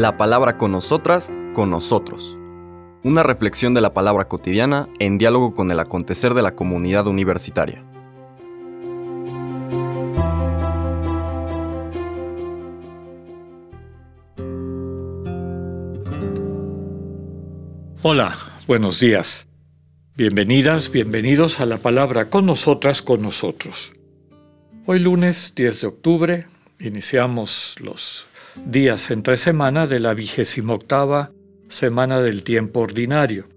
La palabra con nosotras, con nosotros. Una reflexión de la palabra cotidiana en diálogo con el acontecer de la comunidad universitaria. Hola, buenos días. Bienvenidas, bienvenidos a la palabra con nosotras, con nosotros. Hoy lunes 10 de octubre iniciamos los días entre semana de la vigésima octava semana del tiempo ordinario.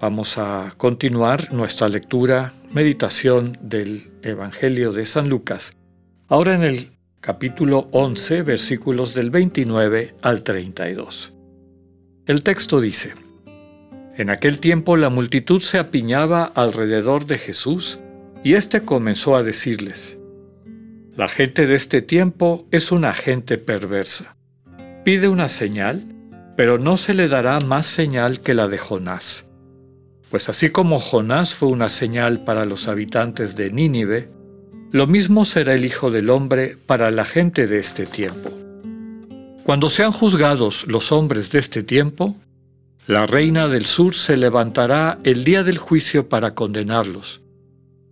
Vamos a continuar nuestra lectura, meditación del Evangelio de San Lucas, ahora en el capítulo 11, versículos del 29 al 32. El texto dice, En aquel tiempo la multitud se apiñaba alrededor de Jesús, y éste comenzó a decirles, La gente de este tiempo es una gente perversa Pide una señal, pero no se le dará más señal que la de Jonás. Pues así como Jonás fue una señal para los habitantes de Nínive, lo mismo será el Hijo del Hombre para la gente de este tiempo. Cuando sean juzgados los hombres de este tiempo, la reina del sur se levantará el día del juicio para condenarlos,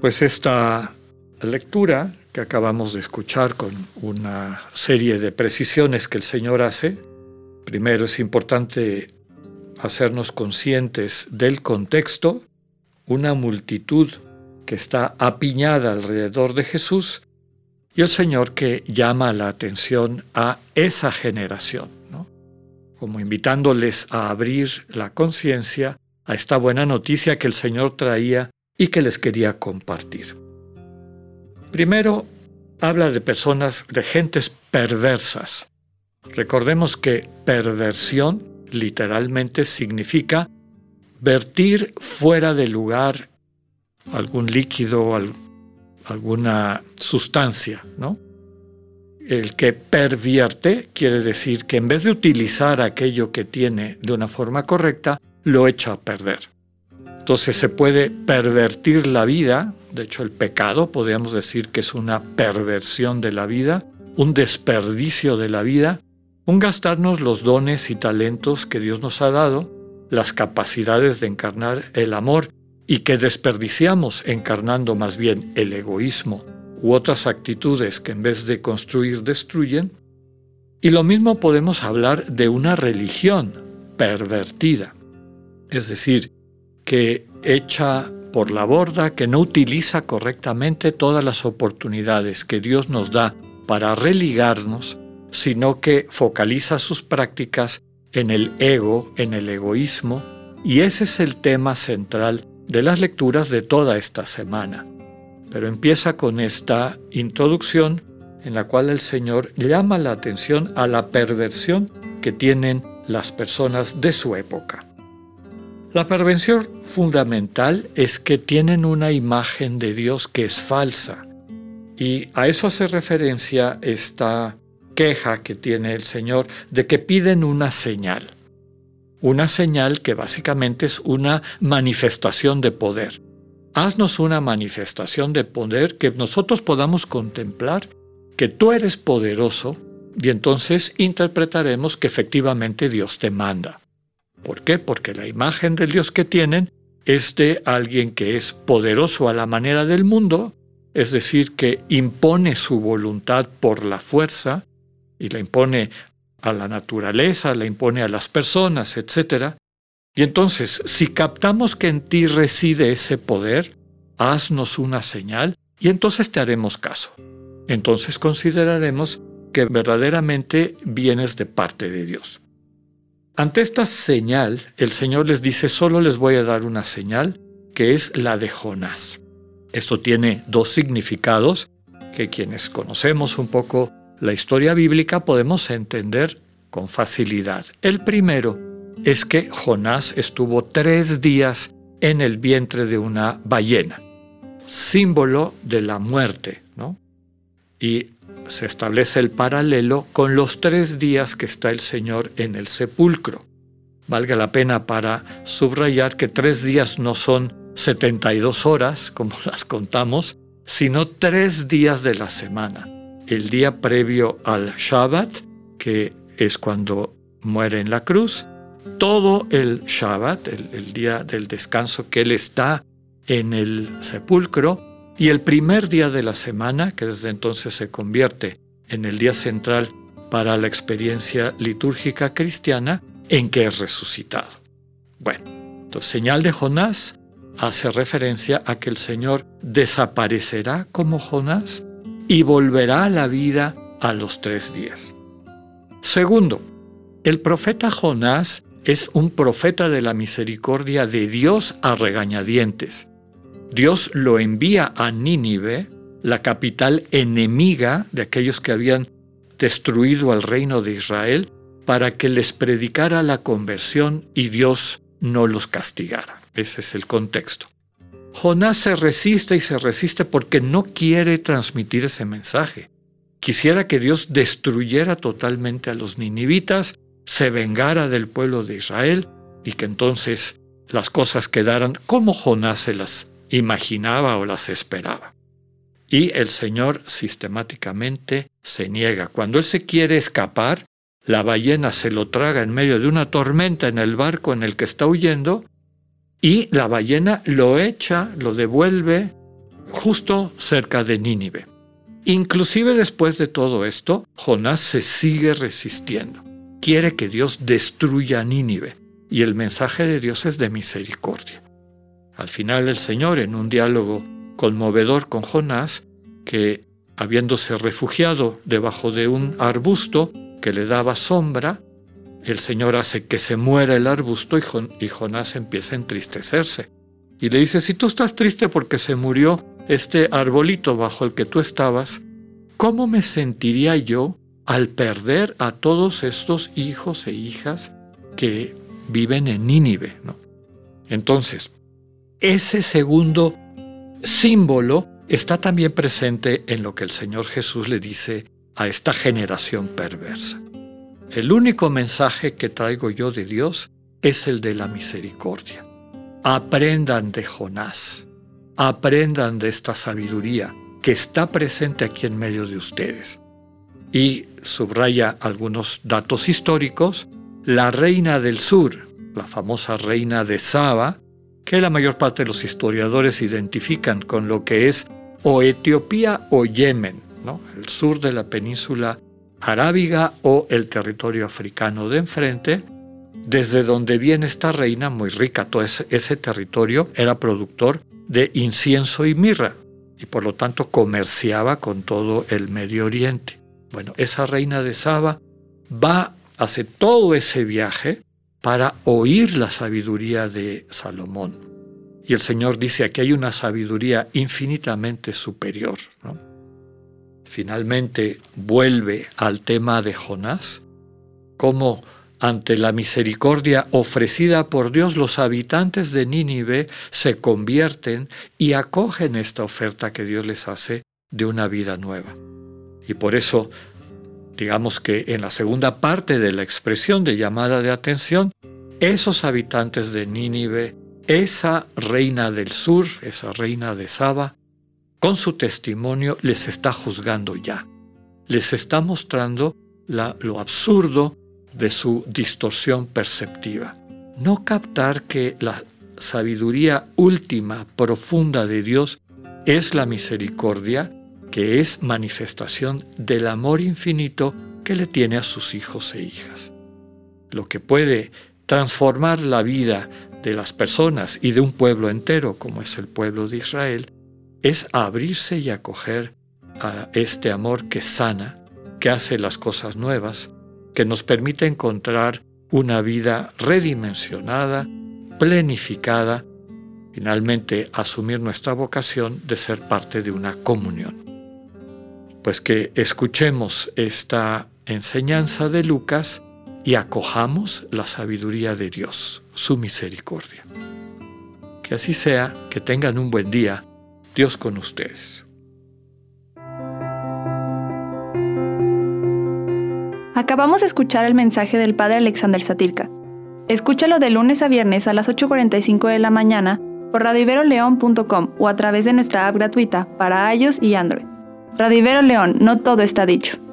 Pues esta lectura que acabamos de escuchar con una serie de precisiones que el Señor hace. Primero es importante hacernos conscientes del contexto, una multitud que está apiñada alrededor de Jesús y el Señor que llama la atención a esa generación, como invitándoles a abrir la conciencia a esta buena noticia que el Señor traía y que les quería compartir. Primero, habla de personas, de gentes perversas. Recordemos que perversión literalmente significa vertir fuera de lugar algún líquido, alguna sustancia, ¿no? El que pervierte quiere decir que en vez de utilizar aquello que tiene de una forma correcta, lo echa a perder. Entonces se puede pervertir la vida, de hecho el pecado podríamos decir que es una perversión de la vida, un desperdicio de la vida, un gastarnos los dones y talentos que Dios nos ha dado, las capacidades de encarnar el amor y que desperdiciamos encarnando más bien el egoísmo u otras actitudes que en vez de construir destruyen. Y lo mismo podemos hablar de una religión pervertida, es decir, que echa por la borda, que no utiliza correctamente todas las oportunidades que Dios nos da para religarnos, sino que focaliza sus prácticas en el ego, en el egoísmo, y ese es el tema central de las lecturas de toda esta semana. Pero empieza con esta introducción en la cual el Señor llama la atención a la perversión que tienen las personas de su época. La perversión fundamental es que tienen una imagen de Dios que es falsa. Y a eso hace referencia esta queja que tiene el Señor de que piden una señal. Una señal que básicamente es una manifestación de poder. Haznos una manifestación de poder que nosotros podamos contemplar que tú eres poderoso y entonces interpretaremos que efectivamente Dios te manda. ¿Por qué? Porque la imagen del Dios que tienen es de alguien que es poderoso a la manera del mundo, es decir, que impone su voluntad por la fuerza y la impone a la naturaleza, la impone a las personas, etc. Y entonces, si captamos que en ti reside ese poder, haznos una señal y entonces te haremos caso. Entonces consideraremos que verdaderamente vienes de parte de Dios. Ante esta señal, el Señor les dice, solo les voy a dar una señal, que es la de Jonás. Esto tiene dos significados que quienes conocemos un poco la historia bíblica podemos entender con facilidad. El primero es que Jonás estuvo tres días en el vientre de una ballena, símbolo de la muerte, ¿no? Y se establece el paralelo con los tres días que está el Señor en el sepulcro. Valga la pena para subrayar que tres días no son 72 horas, como las contamos, sino tres días de la semana. El día previo al Shabbat, que es cuando muere en la cruz, todo el Shabbat, el, día del descanso que Él está en el sepulcro, y el primer día de la semana, que desde entonces se convierte en el día central para la experiencia litúrgica cristiana, en que es resucitado. Bueno, entonces señal de Jonás hace referencia a que el Señor desaparecerá como Jonás y volverá a la vida a los tres días. Segundo, el profeta Jonás es un profeta de la misericordia de Dios a regañadientes. Dios lo envía a Nínive, la capital enemiga de aquellos que habían destruido al reino de Israel, para que les predicara la conversión y Dios no los castigara. Ese es el contexto. Jonás se resiste y se resiste porque no quiere transmitir ese mensaje. Quisiera que Dios destruyera totalmente a los ninivitas se vengara del pueblo de Israel y que entonces las cosas quedaran como Jonás se las imaginaba o las esperaba. Y el Señor sistemáticamente se niega. Cuando Él se quiere escapar, la ballena se lo traga en medio de una tormenta en el barco en el que está huyendo y la ballena lo echa, lo devuelve justo cerca de Nínive. Inclusive después de todo esto, Jonás se sigue resistiendo quiere que Dios destruya a Nínive y el mensaje de Dios es de misericordia. Al final el Señor, en un diálogo conmovedor con Jonás, que habiéndose refugiado debajo de un arbusto que le daba sombra, el Señor hace que se muera el arbusto y, Jonás empieza a entristecerse. Y le dice, si tú estás triste porque se murió este arbolito bajo el que tú estabas, ¿cómo me sentiría yo al perder a todos estos hijos e hijas que viven en Nínive. Entonces, ese segundo símbolo está también presente en lo que el Señor Jesús le dice a esta generación perversa. El único mensaje que traigo yo de Dios es el de la misericordia. Aprendan de Jonás, aprendan de esta sabiduría que está presente aquí en medio de ustedes y subraya algunos datos históricos, la reina del sur, la famosa reina de Saba, que la mayor parte de los historiadores identifican con lo que es o Etiopía o Yemen, ¿no? el sur de la península arábiga o el territorio africano de enfrente, desde donde viene esta reina muy rica. Todo ese, ese territorio era productor de incienso y mirra y por lo tanto comerciaba con todo el Medio Oriente. Bueno, esa reina de Saba va, hace todo ese viaje para oír la sabiduría de Salomón. Y el Señor dice que hay una sabiduría infinitamente superior. Finalmente vuelve al tema de Jonás, como ante la misericordia ofrecida por Dios los habitantes de Nínive se convierten y acogen esta oferta que Dios les hace de una vida nueva. Y por eso, digamos que en la segunda parte de la expresión de llamada de atención, esos habitantes de Nínive, esa reina del sur, esa reina de Saba, con su testimonio les está juzgando ya. Les está mostrando lo absurdo de su distorsión perceptiva. No captar que la sabiduría última, profunda de Dios es la misericordia que es manifestación del amor infinito que le tiene a sus hijos e hijas. Lo que puede transformar la vida de las personas y de un pueblo entero como es el pueblo de Israel es abrirse y acoger a este amor que sana, que hace las cosas nuevas, que nos permite encontrar una vida redimensionada, plenificada, finalmente asumir nuestra vocación de ser parte de una comunión. pues que escuchemos esta enseñanza de Lucas y acojamos la sabiduría de Dios, su misericordia. Que así sea, que tengan un buen día, Dios con ustedes. Acabamos de escuchar el mensaje del Padre Alexander Satirka. Escúchalo de lunes a viernes a las 8.45 de la mañana por radiveroleón.com o a través de nuestra app gratuita para iOS y Android. Radivero León, no todo está dicho.